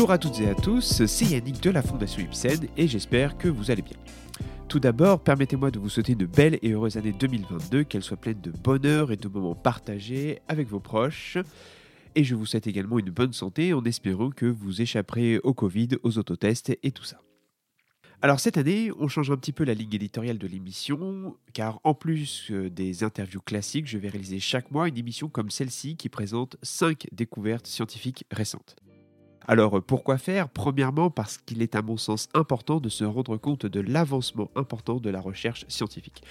Bonjour à toutes et à tous, c'est Yannick de la Fondation Ipsen et j'espère que vous allez bien. Tout d'abord, permettez-moi de vous souhaiter une belle et heureuse année 2022, qu'elle soit pleine de bonheur et de moments partagés avec vos proches. Et je vous souhaite également une bonne santé en espérant que vous échapperez au Covid, aux autotests et tout ça. Alors cette année, on change un petit peu la ligne éditoriale de l'émission, car en plus euh, des interviews classiques, je vais réaliser chaque mois une émission comme celle-ci qui présente 5 découvertes scientifiques récentes. Alors euh, pourquoi faire? Premièrement parce qu'il est à mon sens important de se rendre compte de l'avancement important de la recherche scientifique.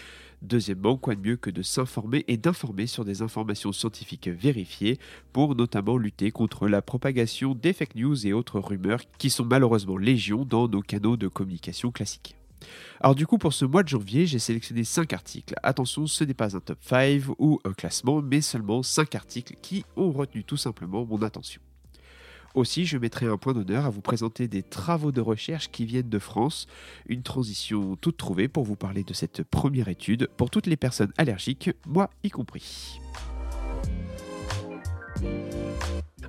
Deuxièmement, quoi de mieux que de s'informer et d'informer sur des informations scientifiques vérifiées pour notamment lutter contre la propagation des fake news et autres rumeurs qui sont malheureusement légion dans nos canaux de communication classiques. Alors du coup, pour ce mois de janvier, j'ai sélectionné 5 articles. Attention, ce n'est pas un top 5 ou un classement, mais seulement 5 articles qui ont retenu tout simplement mon attention. Aussi, je mettrai un point d'honneur à vous présenter des travaux de recherche qui viennent de France, une transition toute trouvée pour vous parler de cette première étude pour toutes les personnes allergiques, moi y compris.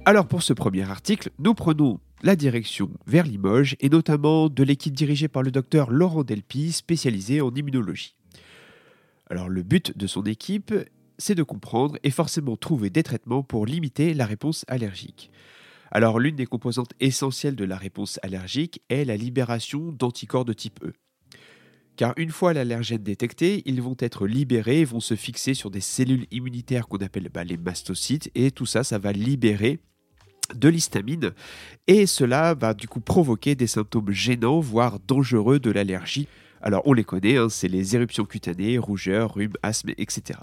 Alors pour ce premier article, nous prenons la direction vers Limoges et notamment de l'équipe dirigée par le docteur Laurent Delpy, spécialisé en immunologie. Alors le but de son équipe, c'est de comprendre et forcément trouver des traitements pour limiter la réponse allergique. Alors l'une des composantes essentielles de la réponse allergique est la libération d'anticorps de type E. Car une fois l'allergène détecté, ils vont être libérés et vont se fixer sur des cellules immunitaires qu'on appelle bah, les mastocytes, et tout ça, ça va libérer de l'histamine, et cela va du coup provoquer des symptômes gênants, voire dangereux de l'allergie. Alors on les connaît, hein, c'est les éruptions cutanées, rougeurs, rhume, asthme, etc.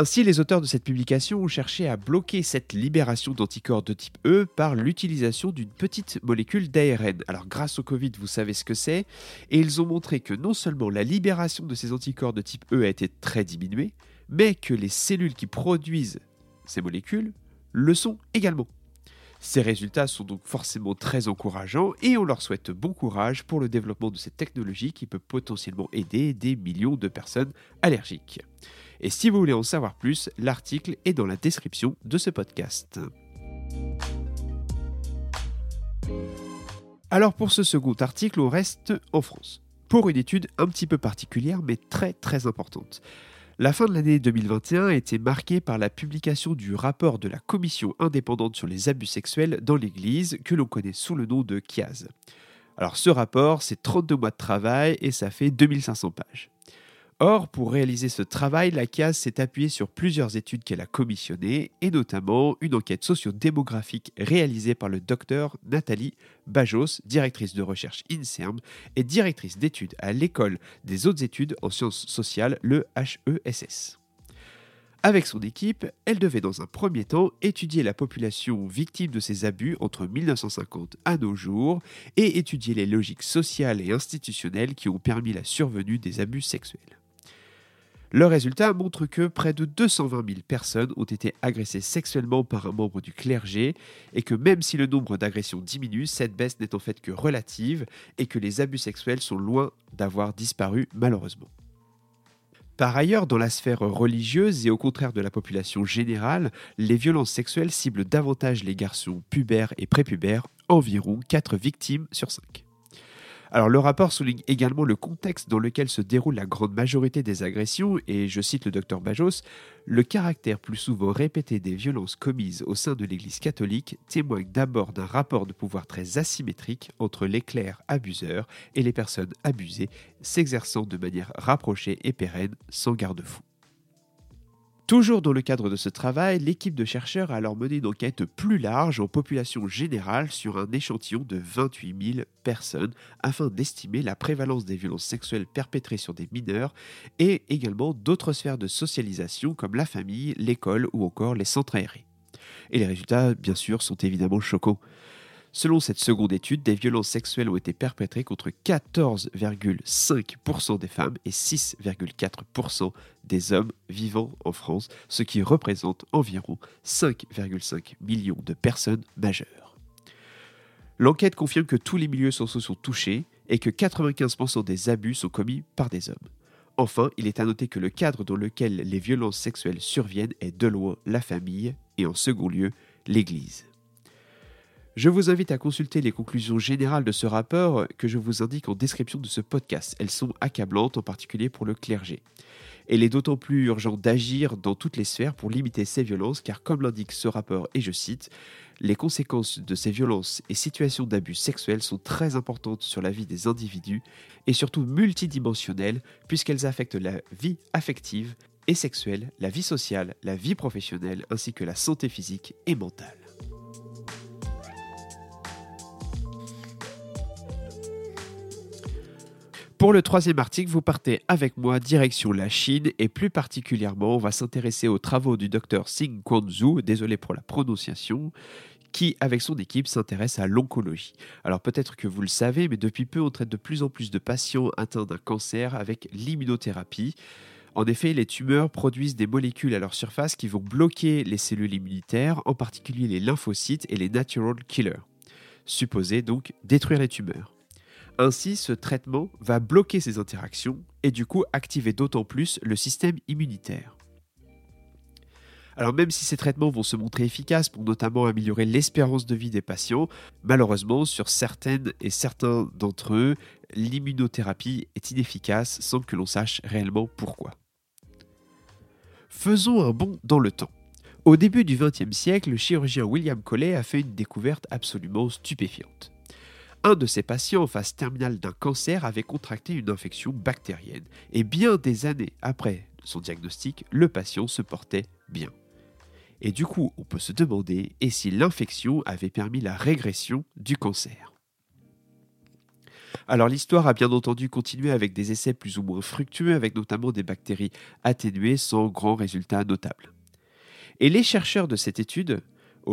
Ainsi, les auteurs de cette publication ont cherché à bloquer cette libération d'anticorps de type E par l'utilisation d'une petite molécule d'ARN. Alors grâce au Covid, vous savez ce que c'est, et ils ont montré que non seulement la libération de ces anticorps de type E a été très diminuée, mais que les cellules qui produisent ces molécules le sont également. Ces résultats sont donc forcément très encourageants et on leur souhaite bon courage pour le développement de cette technologie qui peut potentiellement aider des millions de personnes allergiques. Et si vous voulez en savoir plus, l'article est dans la description de ce podcast. Alors pour ce second article, on reste en France, pour une étude un petit peu particulière mais très très importante. La fin de l'année 2021 a été marquée par la publication du rapport de la Commission indépendante sur les abus sexuels dans l'Église, que l'on connaît sous le nom de CIAZ. Alors ce rapport, c'est 32 mois de travail et ça fait 2500 pages. Or, pour réaliser ce travail, la CAS s'est appuyée sur plusieurs études qu'elle a commissionnées, et notamment une enquête sociodémographique réalisée par le docteur Nathalie Bajos, directrice de recherche INSERM et directrice d'études à l'école des hautes études en sciences sociales, le HESS. Avec son équipe, elle devait dans un premier temps étudier la population victime de ces abus entre 1950 à nos jours et étudier les logiques sociales et institutionnelles qui ont permis la survenue des abus sexuels. Le résultat montre que près de 220 000 personnes ont été agressées sexuellement par un membre du clergé et que même si le nombre d'agressions diminue, cette baisse n'est en fait que relative et que les abus sexuels sont loin d'avoir disparu malheureusement. Par ailleurs, dans la sphère religieuse et au contraire de la population générale, les violences sexuelles ciblent davantage les garçons pubères et prépubères, environ 4 victimes sur 5. Alors le rapport souligne également le contexte dans lequel se déroule la grande majorité des agressions et je cite le docteur Bajos, le caractère plus souvent répété des violences commises au sein de l'Église catholique témoigne d'abord d'un rapport de pouvoir très asymétrique entre les clercs abuseurs et les personnes abusées s'exerçant de manière rapprochée et pérenne sans garde-fou. Toujours dans le cadre de ce travail, l'équipe de chercheurs a alors mené une enquête plus large en population générale sur un échantillon de 28 000 personnes afin d'estimer la prévalence des violences sexuelles perpétrées sur des mineurs et également d'autres sphères de socialisation comme la famille, l'école ou encore les centres aérés. Et les résultats, bien sûr, sont évidemment choquants. Selon cette seconde étude, des violences sexuelles ont été perpétrées contre 14,5% des femmes et 6,4% des hommes vivant en France, ce qui représente environ 5,5 millions de personnes majeures. L'enquête confirme que tous les milieux sociaux sont touchés et que 95% des abus sont commis par des hommes. Enfin, il est à noter que le cadre dans lequel les violences sexuelles surviennent est de loin la famille et en second lieu l'Église. Je vous invite à consulter les conclusions générales de ce rapport que je vous indique en description de ce podcast. Elles sont accablantes, en particulier pour le clergé. il est d'autant plus urgent d'agir dans toutes les sphères pour limiter ces violences, car comme l'indique ce rapport, et je cite, les conséquences de ces violences et situations d'abus sexuels sont très importantes sur la vie des individus et surtout multidimensionnelles puisqu'elles affectent la vie affective et sexuelle, la vie sociale, la vie professionnelle ainsi que la santé physique et mentale. Pour le troisième article, vous partez avec moi direction la Chine et plus particulièrement, on va s'intéresser aux travaux du docteur Xing Quanzhou, désolé pour la prononciation, qui, avec son équipe, s'intéresse à l'oncologie. Alors peut-être que vous le savez, mais depuis peu, on traite de plus en plus de patients atteints d'un cancer avec l'immunothérapie. En effet, les tumeurs produisent des molécules à leur surface qui vont bloquer les cellules immunitaires, en particulier les lymphocytes et les natural killers, supposés donc détruire les tumeurs. Ainsi, ce traitement va bloquer ces interactions et du coup activer d'autant plus le système immunitaire. Alors même si ces traitements vont se montrer efficaces pour notamment améliorer l'espérance de vie des patients, malheureusement sur certaines et certains d'entre eux, l'immunothérapie est inefficace sans que l'on sache réellement pourquoi. Faisons un bond dans le temps. Au début du XXe siècle, le chirurgien William Collet a fait une découverte absolument stupéfiante. Un de ses patients en phase terminale d'un cancer avait contracté une infection bactérienne, et bien des années après son diagnostic, le patient se portait bien. Et du coup, on peut se demander et si l'infection avait permis la régression du cancer? Alors l'histoire a bien entendu continué avec des essais plus ou moins fructueux, avec notamment des bactéries atténuées sans grand résultat notable. Et les chercheurs de cette étude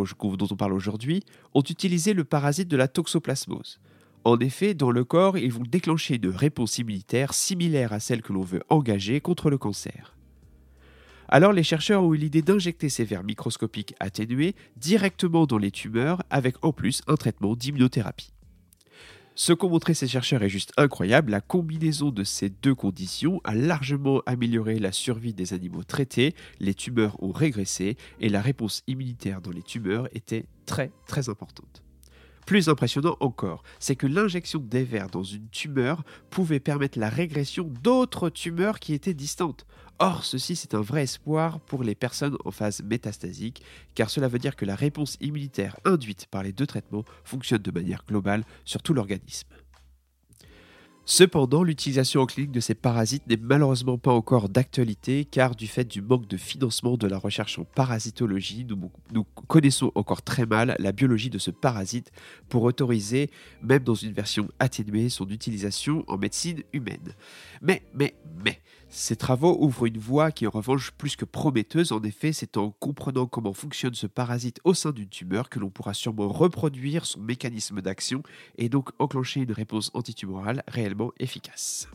dont on parle aujourd'hui, ont utilisé le parasite de la toxoplasmose. En effet, dans le corps, ils vont déclencher une réponse immunitaire similaire à celle que l'on veut engager contre le cancer. Alors les chercheurs ont eu l'idée d'injecter ces vers microscopiques atténués directement dans les tumeurs avec en plus un traitement d'immunothérapie. Ce qu'ont montré ces chercheurs est juste incroyable. La combinaison de ces deux conditions a largement amélioré la survie des animaux traités, les tumeurs ont régressé et la réponse immunitaire dans les tumeurs était très très importante. Plus impressionnant encore, c'est que l'injection des vers dans une tumeur pouvait permettre la régression d'autres tumeurs qui étaient distantes. Or, ceci c'est un vrai espoir pour les personnes en phase métastasique, car cela veut dire que la réponse immunitaire induite par les deux traitements fonctionne de manière globale sur tout l'organisme. Cependant, l'utilisation en clinique de ces parasites n'est malheureusement pas encore d'actualité car du fait du manque de financement de la recherche en parasitologie, nous, connaissons encore très mal la biologie de ce parasite pour autoriser, même dans une version atténuée, son utilisation en médecine humaine. Mais, mais, mais, ces travaux ouvrent une voie qui est en revanche plus que prometteuse. En effet, c'est en comprenant comment fonctionne ce parasite au sein d'une tumeur que l'on pourra sûrement reproduire son mécanisme d'action et donc enclencher une réponse antitumorale réellement efficace.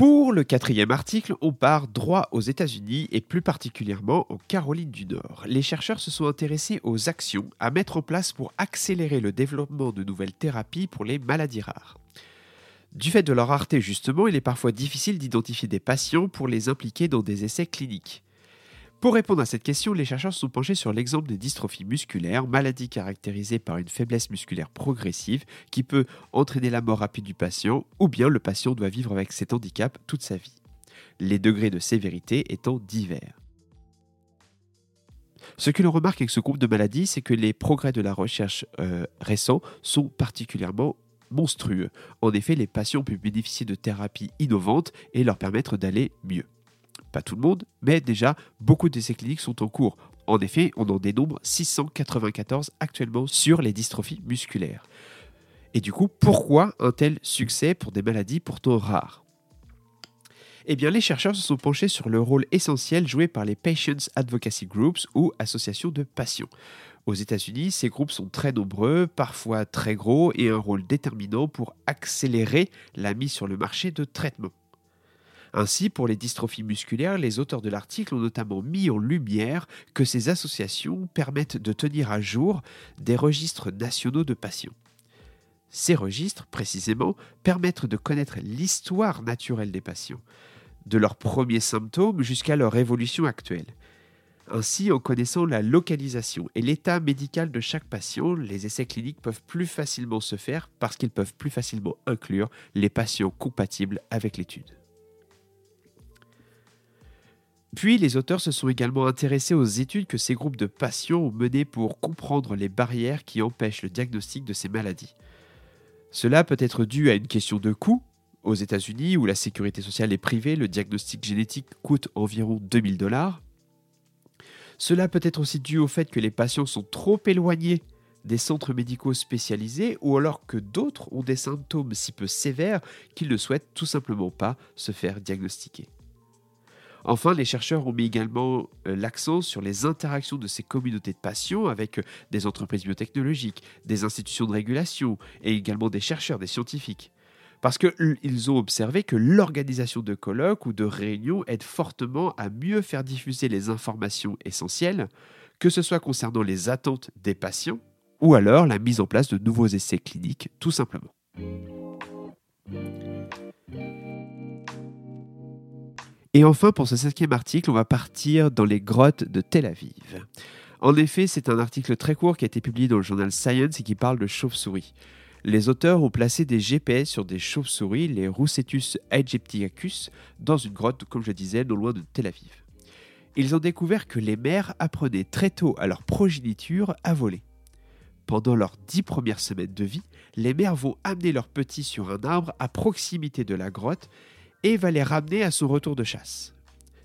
Pour le quatrième article, on part droit aux États-Unis et plus particulièrement en Caroline du Nord. Les chercheurs se sont intéressés aux actions à mettre en place pour accélérer le développement de nouvelles thérapies pour les maladies rares. Du fait de leur rareté justement, il est parfois difficile d'identifier des patients pour les impliquer dans des essais cliniques. Pour répondre à cette question, les chercheurs se sont penchés sur l'exemple des dystrophies musculaires, maladie caractérisée par une faiblesse musculaire progressive qui peut entraîner la mort rapide du patient, ou bien le patient doit vivre avec cet handicap toute sa vie, les degrés de sévérité étant divers. Ce que l'on remarque avec ce groupe de maladies, c'est que les progrès de la recherche euh, récents sont particulièrement monstrueux. En effet, les patients peuvent bénéficier de thérapies innovantes et leur permettre d'aller mieux. Pas tout le monde, mais déjà beaucoup d'essais cliniques sont en cours. En effet, on en dénombre 694 actuellement sur les dystrophies musculaires. Et du coup, pourquoi un tel succès pour des maladies pourtant rares? Eh bien, les chercheurs se sont penchés sur le rôle essentiel joué par les Patients Advocacy Groups ou associations de patients. Aux États-Unis, ces groupes sont très nombreux, parfois très gros, et un rôle déterminant pour accélérer la mise sur le marché de traitements. Ainsi, pour les dystrophies musculaires, les auteurs de l'article ont notamment mis en lumière que ces associations permettent de tenir à jour des registres nationaux de patients. Ces registres, précisément, permettent de connaître l'histoire naturelle des patients, de leurs premiers symptômes jusqu'à leur évolution actuelle. Ainsi, en connaissant la localisation et l'état médical de chaque patient, les essais cliniques peuvent plus facilement se faire parce qu'ils peuvent plus facilement inclure les patients compatibles avec l'étude. Puis, les auteurs se sont également intéressés aux études que ces groupes de patients ont menées pour comprendre les barrières qui empêchent le diagnostic de ces maladies. Cela peut être dû à une question de coût. Aux États-Unis, où la sécurité sociale est privée, le diagnostic génétique coûte environ 2000 dollars. Cela peut être aussi dû au fait que les patients sont trop éloignés des centres médicaux spécialisés ou alors que d'autres ont des symptômes si peu sévères qu'ils ne souhaitent tout simplement pas se faire diagnostiquer. Enfin, les chercheurs ont mis également euh, l'accent sur les interactions de ces communautés de patients avec euh, des entreprises biotechnologiques, des institutions de régulation et également des chercheurs, des scientifiques. Parce qu'ils ont observé que l'organisation de colloques ou de réunions aide fortement à mieux faire diffuser les informations essentielles, que ce soit concernant les attentes des patients ou alors la mise en place de nouveaux essais cliniques, tout simplement. Et enfin, pour ce cinquième article, on va partir dans les grottes de Tel Aviv. En effet, c'est un article très court qui a été publié dans le journal Science et qui parle de chauves-souris. Les auteurs ont placé des GPS sur des chauves-souris, les Roussetus aegyptiacus, dans une grotte, comme je disais, non loin de Tel Aviv. Ils ont découvert que les mères apprenaient très tôt à leur progéniture à voler. Pendant leurs dix premières semaines de vie, les mères vont amener leurs petits sur un arbre à proximité de la grotte et va les ramener à son retour de chasse.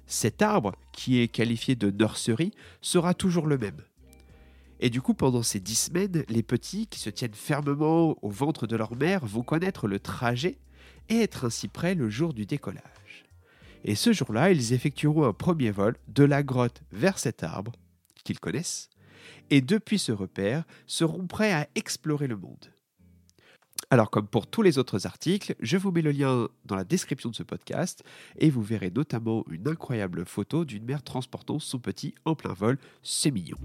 Cet arbre, qui est qualifié de nursery, sera toujours le même. Et du coup, pendant ces dix semaines, les petits qui se tiennent fermement au ventre de leur mère vont connaître le trajet et être ainsi prêts le jour du décollage. Et ce jour-là, ils effectueront un premier vol de la grotte vers cet arbre, qu'ils connaissent, et depuis ce repère, seront prêts à explorer le monde. Alors, comme pour tous les autres articles, je vous mets le lien dans la description de ce podcast et vous verrez notamment une incroyable photo d'une mère transportant son petit en plein vol. C'est mignon.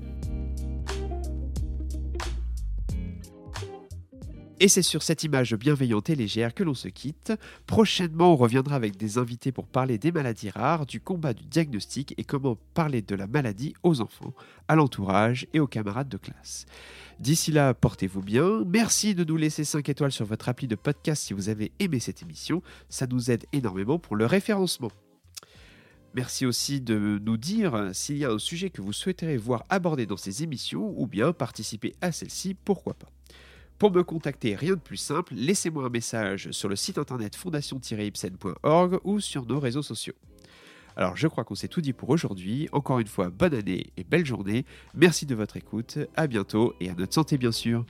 Et c'est sur cette image bienveillante et légère que l'on se quitte. Prochainement, on reviendra avec des invités pour parler des maladies rares, du combat du diagnostic et comment parler de la maladie aux enfants, à l'entourage et aux camarades de classe. D'ici là, portez-vous bien. Merci de nous laisser 5 étoiles sur votre appli de podcast si vous avez aimé cette émission. Ça nous aide énormément pour le référencement. Merci aussi de nous dire s'il y a un sujet que vous souhaiterez voir abordé dans ces émissions ou bien participer à celle-ci, pourquoi pas. Pour me contacter, rien de plus simple, laissez-moi un message sur le site internet fondation-ipsen.org ou sur nos réseaux sociaux. Alors je crois qu'on s'est tout dit pour aujourd'hui. Encore une fois, bonne année et belle journée. Merci de votre écoute. À bientôt et à notre santé bien sûr.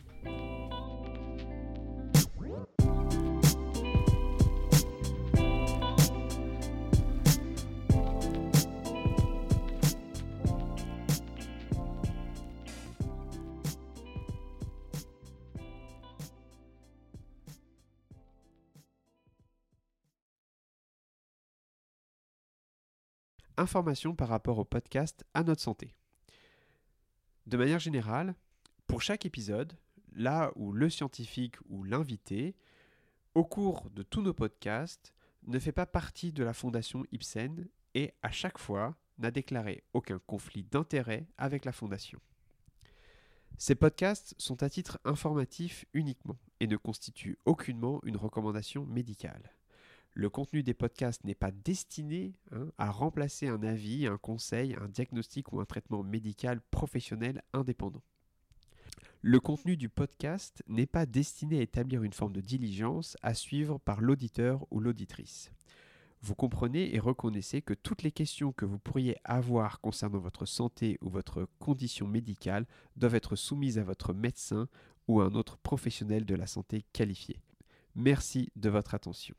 Informations par rapport au podcast à notre santé. De manière générale, pour chaque épisode, là où le scientifique ou l'invité, au cours de tous nos podcasts, ne fait pas partie de la fondation Ibsen et à chaque fois n'a déclaré aucun conflit d'intérêt avec la fondation. Ces podcasts sont à titre informatif uniquement et ne constituent aucunement une recommandation médicale. Le contenu des podcasts n'est pas destiné hein, à remplacer un avis, un conseil, un diagnostic ou un traitement médical professionnel indépendant. Le contenu du podcast n'est pas destiné à établir une forme de diligence à suivre par l'auditeur ou l'auditrice. Vous comprenez et reconnaissez que toutes les questions que vous pourriez avoir concernant votre santé ou votre condition médicale doivent être soumises à votre médecin ou à un autre professionnel de la santé qualifié. Merci de votre attention.